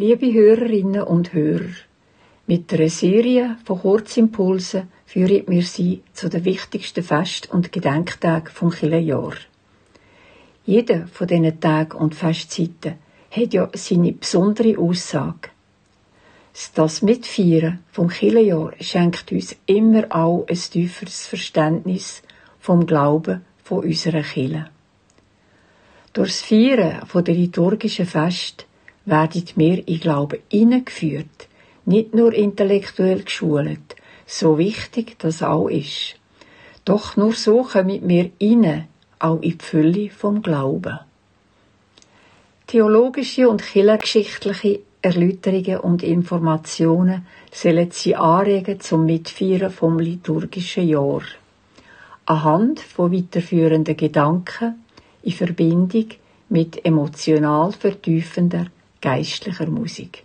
Liebe Hörerinnen und Hörer, mit einer Serie von Kurzimpulsen führen wir Sie zu den wichtigsten Fest- und Gedenktagen vom Kirchenjahr. Jeder von diesen Tagen und Festzeiten hat ja seine besondere Aussage. Das Mitfeiern vom Kirchenjahr schenkt uns immer auch ein tieferes Verständnis vom Glauben von unserer Kirche. Durchs Feiern der liturgischen Fest werden wir in Glauben hineingeführt, nicht nur intellektuell geschult, so wichtig das auch ist. Doch nur so kommen wir rein, auch in die Fülle vom Glauben. Theologische und kirchengeschichtliche Erläuterungen und Informationen sollen sie anregen zum Mitfeiern vom liturgischen Jahr. Anhand von weiterführenden Gedanken in Verbindung mit emotional vertiefender geistlicher Musik.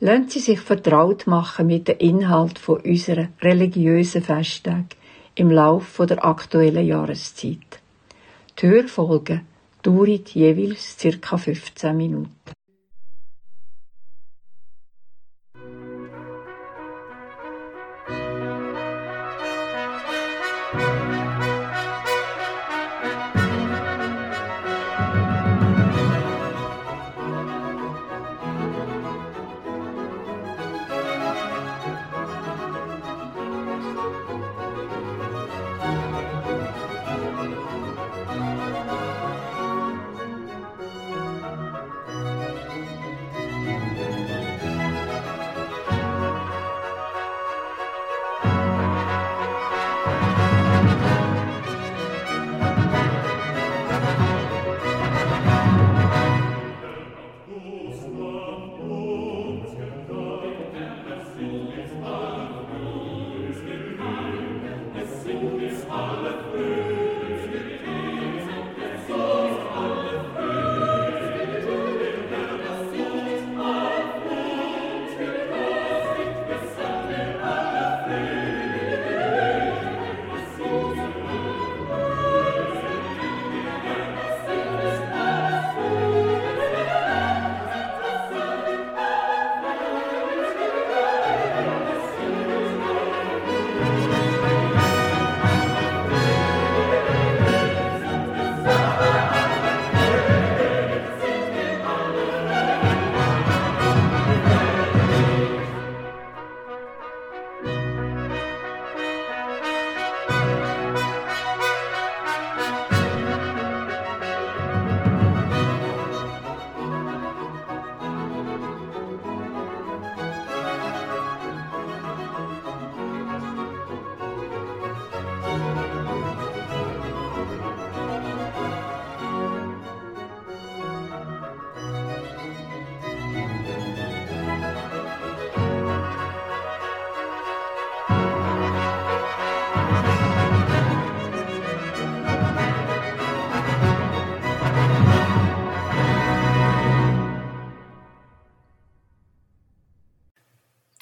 Lassen Sie sich vertraut machen mit dem Inhalt von unserer religiösen Festtag im Lauf der aktuellen Jahreszeit. Die Hörfolgen dauern jeweils ca. 15 Minuten.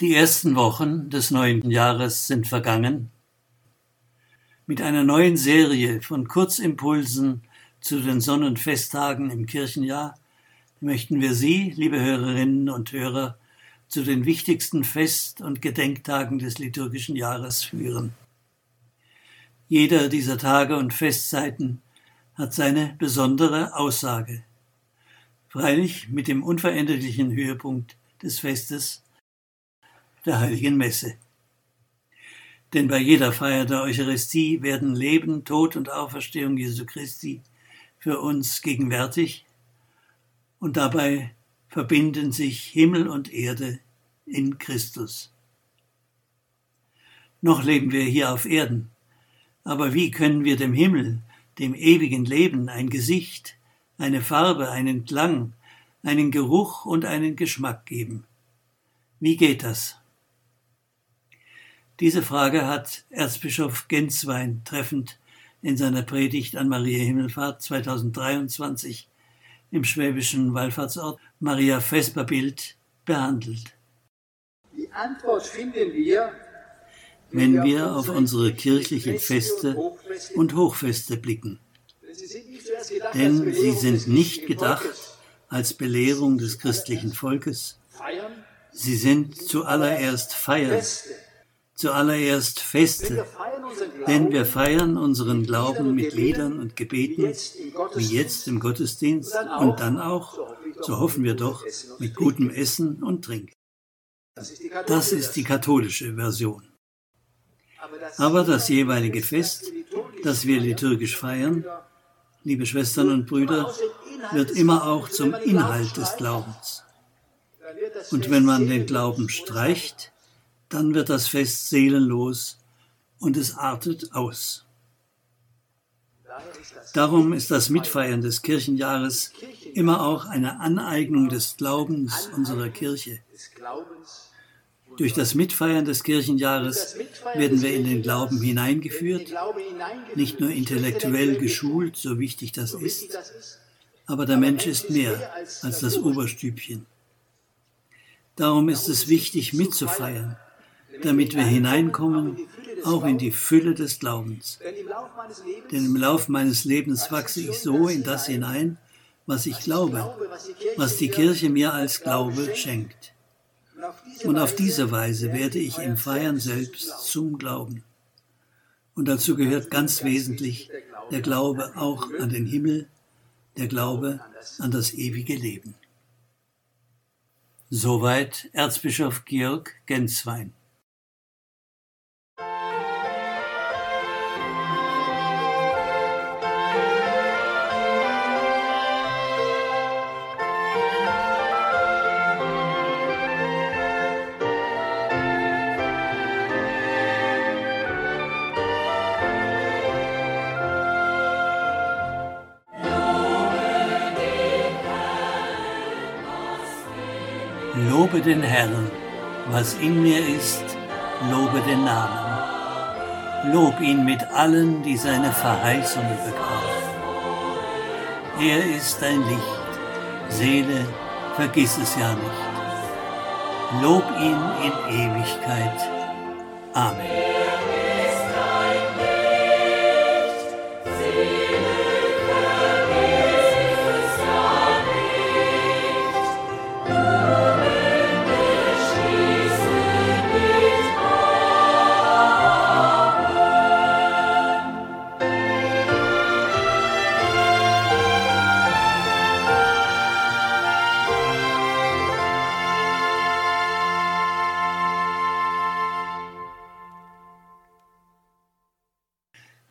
Die ersten Wochen des neuen Jahres sind vergangen. Mit einer neuen Serie von Kurzimpulsen zu den Sonnenfesttagen im Kirchenjahr möchten wir Sie, liebe Hörerinnen und Hörer, zu den wichtigsten Fest- und Gedenktagen des liturgischen Jahres führen. Jeder dieser Tage und Festzeiten hat seine besondere Aussage. Freilich mit dem unveränderlichen Höhepunkt des Festes der heiligen Messe. Denn bei jeder Feier der Eucharistie werden Leben, Tod und Auferstehung Jesu Christi für uns gegenwärtig und dabei verbinden sich Himmel und Erde in Christus. Noch leben wir hier auf Erden, aber wie können wir dem Himmel, dem ewigen Leben, ein Gesicht, eine Farbe, einen Klang, einen Geruch und einen Geschmack geben? Wie geht das? Diese Frage hat Erzbischof Genswein treffend in seiner Predigt an Maria Himmelfahrt 2023 im schwäbischen Wallfahrtsort Maria Vesperbild behandelt. Die Antwort finden wir, wenn wir auf unsere kirchlichen Feste und Hochfeste blicken. Denn sie sind nicht gedacht als Belehrung des christlichen Volkes. Sie sind zuallererst Feiern, zuallererst Feste, denn wir feiern unseren Glauben mit Liedern und Gebeten, wie jetzt im Gottesdienst und dann auch, so hoffen wir doch, mit gutem Essen und Trinken. Das ist die katholische Version. Aber das jeweilige Fest, das wir liturgisch feiern, liebe Schwestern und Brüder, wird immer auch zum Inhalt des Glaubens. Und wenn man den Glauben streicht, dann wird das Fest seelenlos und es artet aus. Darum ist das Mitfeiern des Kirchenjahres immer auch eine Aneignung des Glaubens unserer Kirche. Durch das Mitfeiern des Kirchenjahres werden wir in den Glauben hineingeführt, nicht nur intellektuell geschult, so wichtig das ist, aber der Mensch ist mehr als das Oberstübchen. Darum ist es wichtig mitzufeiern, damit wir hineinkommen, auch in die Fülle des Glaubens. Denn im Lauf meines Lebens wachse ich so in das hinein, was ich glaube, was die Kirche mir als Glaube schenkt. Und auf diese Weise werde ich im Feiern selbst zum Glauben. Und dazu gehört ganz wesentlich der Glaube auch an den Himmel, der Glaube an das ewige Leben. Soweit Erzbischof Georg Genswein. Lobe den Herrn, was in mir ist, lobe den Namen. Lob ihn mit allen, die seine Verheißung begraben. Er ist dein Licht, Seele, vergiss es ja nicht. Lob ihn in Ewigkeit. Amen.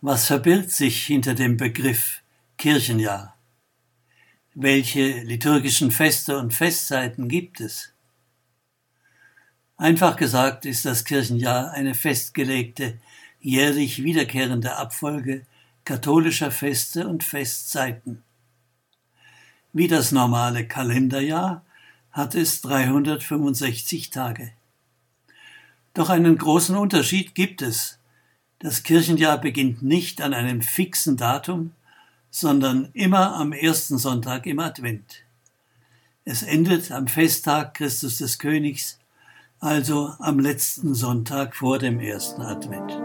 Was verbirgt sich hinter dem Begriff Kirchenjahr? Welche liturgischen Feste und Festzeiten gibt es? Einfach gesagt ist das Kirchenjahr eine festgelegte, jährlich wiederkehrende Abfolge katholischer Feste und Festzeiten. Wie das normale Kalenderjahr hat es 365 Tage. Doch einen großen Unterschied gibt es das Kirchenjahr beginnt nicht an einem fixen Datum, sondern immer am ersten Sonntag im Advent. Es endet am Festtag Christus des Königs, also am letzten Sonntag vor dem ersten Advent.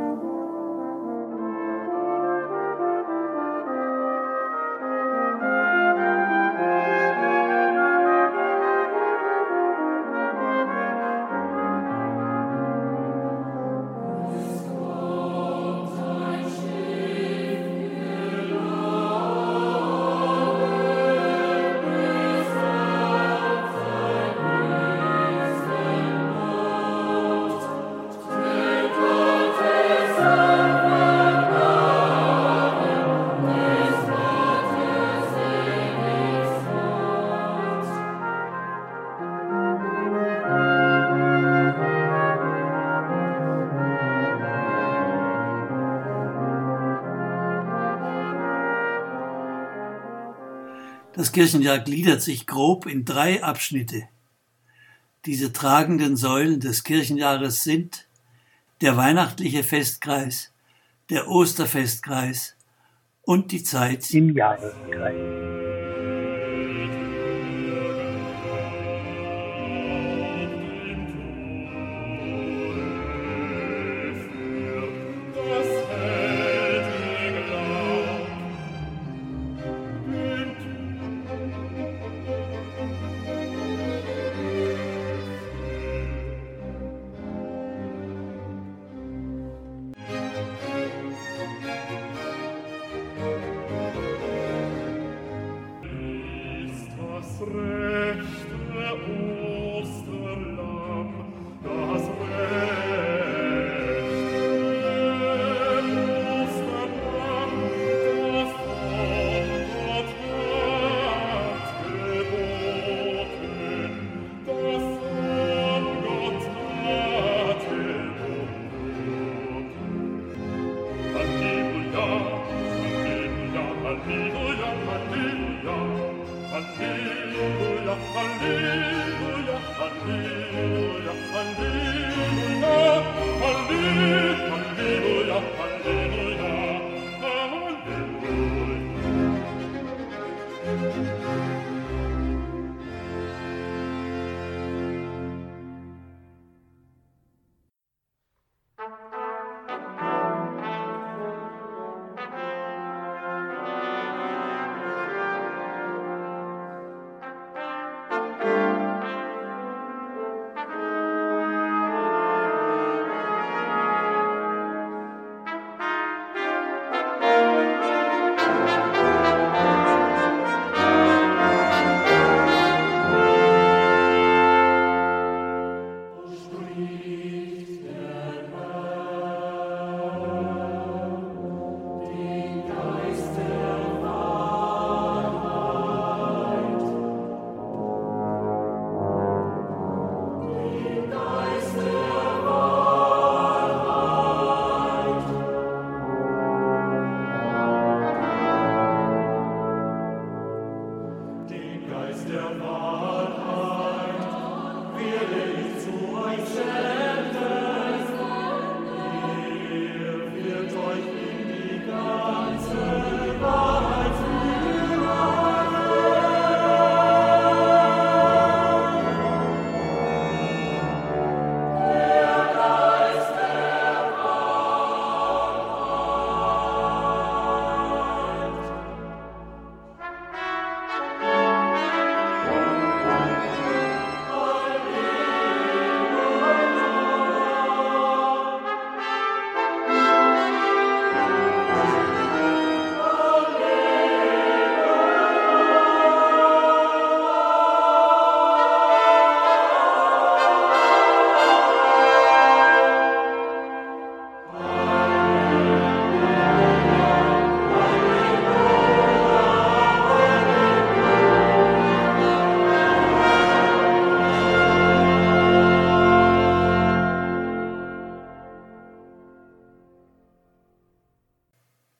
Das Kirchenjahr gliedert sich grob in drei Abschnitte. Diese tragenden Säulen des Kirchenjahres sind der weihnachtliche Festkreis, der Osterfestkreis und die Zeit im Jahreskreis.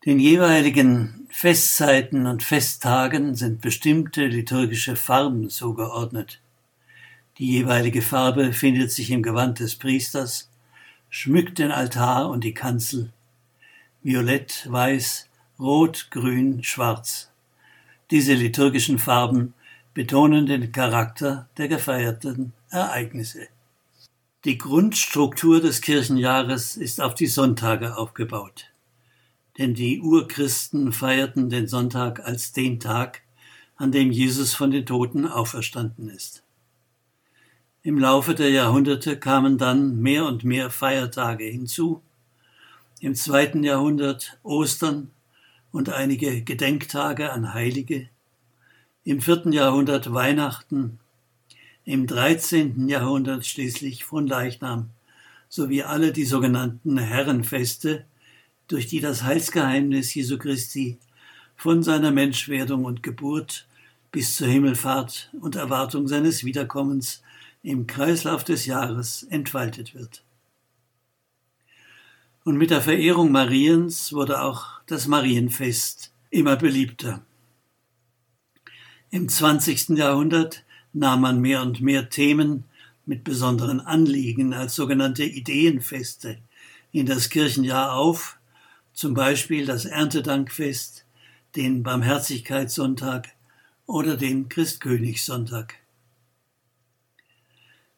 Den jeweiligen Festzeiten und Festtagen sind bestimmte liturgische Farben zugeordnet. Die jeweilige Farbe findet sich im Gewand des Priesters, schmückt den Altar und die Kanzel. Violett, Weiß, Rot, Grün, Schwarz. Diese liturgischen Farben betonen den Charakter der gefeierten Ereignisse. Die Grundstruktur des Kirchenjahres ist auf die Sonntage aufgebaut denn die Urchristen feierten den Sonntag als den Tag, an dem Jesus von den Toten auferstanden ist. Im Laufe der Jahrhunderte kamen dann mehr und mehr Feiertage hinzu, im zweiten Jahrhundert Ostern und einige Gedenktage an Heilige, im vierten Jahrhundert Weihnachten, im dreizehnten Jahrhundert schließlich von Leichnam sowie alle die sogenannten Herrenfeste, durch die das Heilsgeheimnis Jesu Christi von seiner Menschwerdung und Geburt bis zur Himmelfahrt und Erwartung seines Wiederkommens im Kreislauf des Jahres entfaltet wird. Und mit der Verehrung Mariens wurde auch das Marienfest immer beliebter. Im 20. Jahrhundert nahm man mehr und mehr Themen mit besonderen Anliegen als sogenannte Ideenfeste in das Kirchenjahr auf, zum Beispiel das Erntedankfest, den Barmherzigkeitssonntag oder den Christkönigssonntag.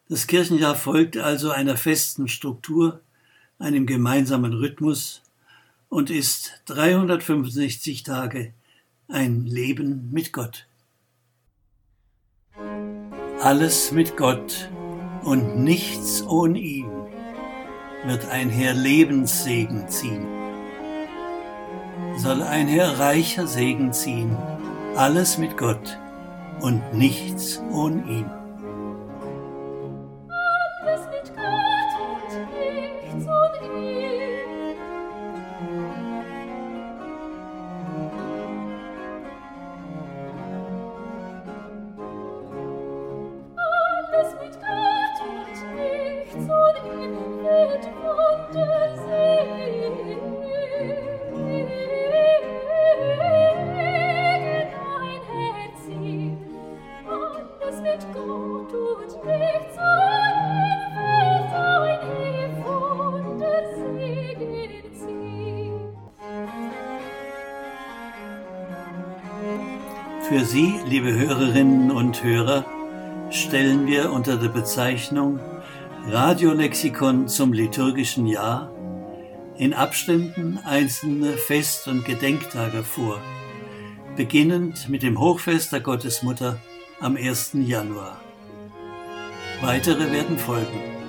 Das Kirchenjahr folgt also einer festen Struktur, einem gemeinsamen Rhythmus und ist 365 Tage ein Leben mit Gott. Alles mit Gott und nichts ohne ihn wird einher Lebenssegen ziehen soll einher reicher Segen ziehen, alles mit Gott und nichts ohne ihn. Für Sie, liebe Hörerinnen und Hörer, stellen wir unter der Bezeichnung Radiolexikon zum liturgischen Jahr in Abständen einzelne Fest- und Gedenktage vor, beginnend mit dem Hochfest der Gottesmutter am 1. Januar. Weitere werden folgen.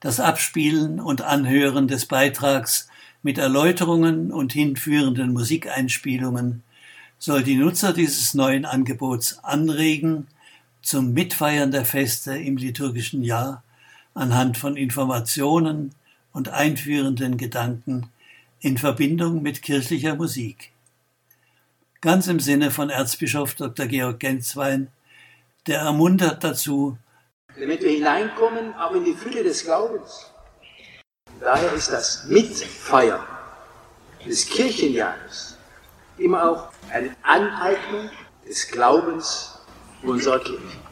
Das Abspielen und Anhören des Beitrags mit Erläuterungen und hinführenden Musikeinspielungen soll die Nutzer dieses neuen Angebots anregen, zum Mitfeiern der Feste im liturgischen Jahr anhand von Informationen und einführenden Gedanken in Verbindung mit kirchlicher Musik. Ganz im Sinne von Erzbischof Dr. Georg Genswein, der ermuntert dazu, damit wir hineinkommen, auch in die Fülle des Glaubens. Daher ist das Mitfeiern des Kirchenjahres immer auch eine Aneignung des Glaubens unserer Kirche.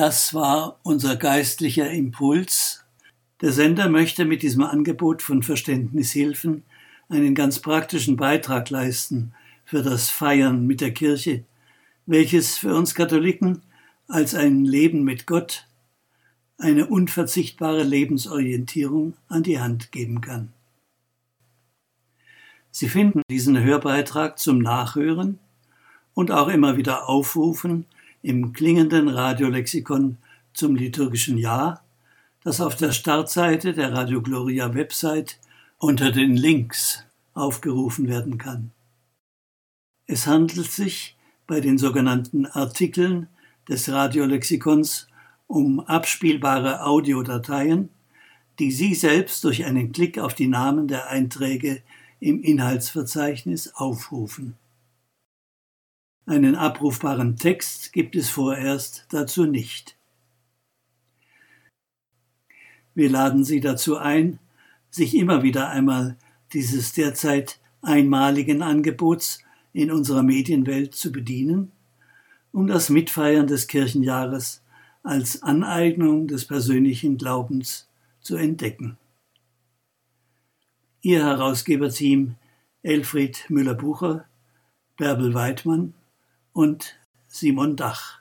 Das war unser geistlicher Impuls. Der Sender möchte mit diesem Angebot von Verständnishilfen einen ganz praktischen Beitrag leisten für das Feiern mit der Kirche, welches für uns Katholiken als ein Leben mit Gott eine unverzichtbare Lebensorientierung an die Hand geben kann. Sie finden diesen Hörbeitrag zum Nachhören und auch immer wieder aufrufen im klingenden Radiolexikon zum liturgischen Jahr, das auf der Startseite der Radio Gloria Website unter den Links aufgerufen werden kann. Es handelt sich bei den sogenannten Artikeln des Radiolexikons um abspielbare Audiodateien, die Sie selbst durch einen Klick auf die Namen der Einträge im Inhaltsverzeichnis aufrufen. Einen abrufbaren Text gibt es vorerst dazu nicht. Wir laden Sie dazu ein, sich immer wieder einmal dieses derzeit einmaligen Angebots in unserer Medienwelt zu bedienen, um das Mitfeiern des Kirchenjahres als Aneignung des persönlichen Glaubens zu entdecken. Ihr Herausgeberteam Elfried Müller-Bucher, Bärbel Weidmann und Simon Dach.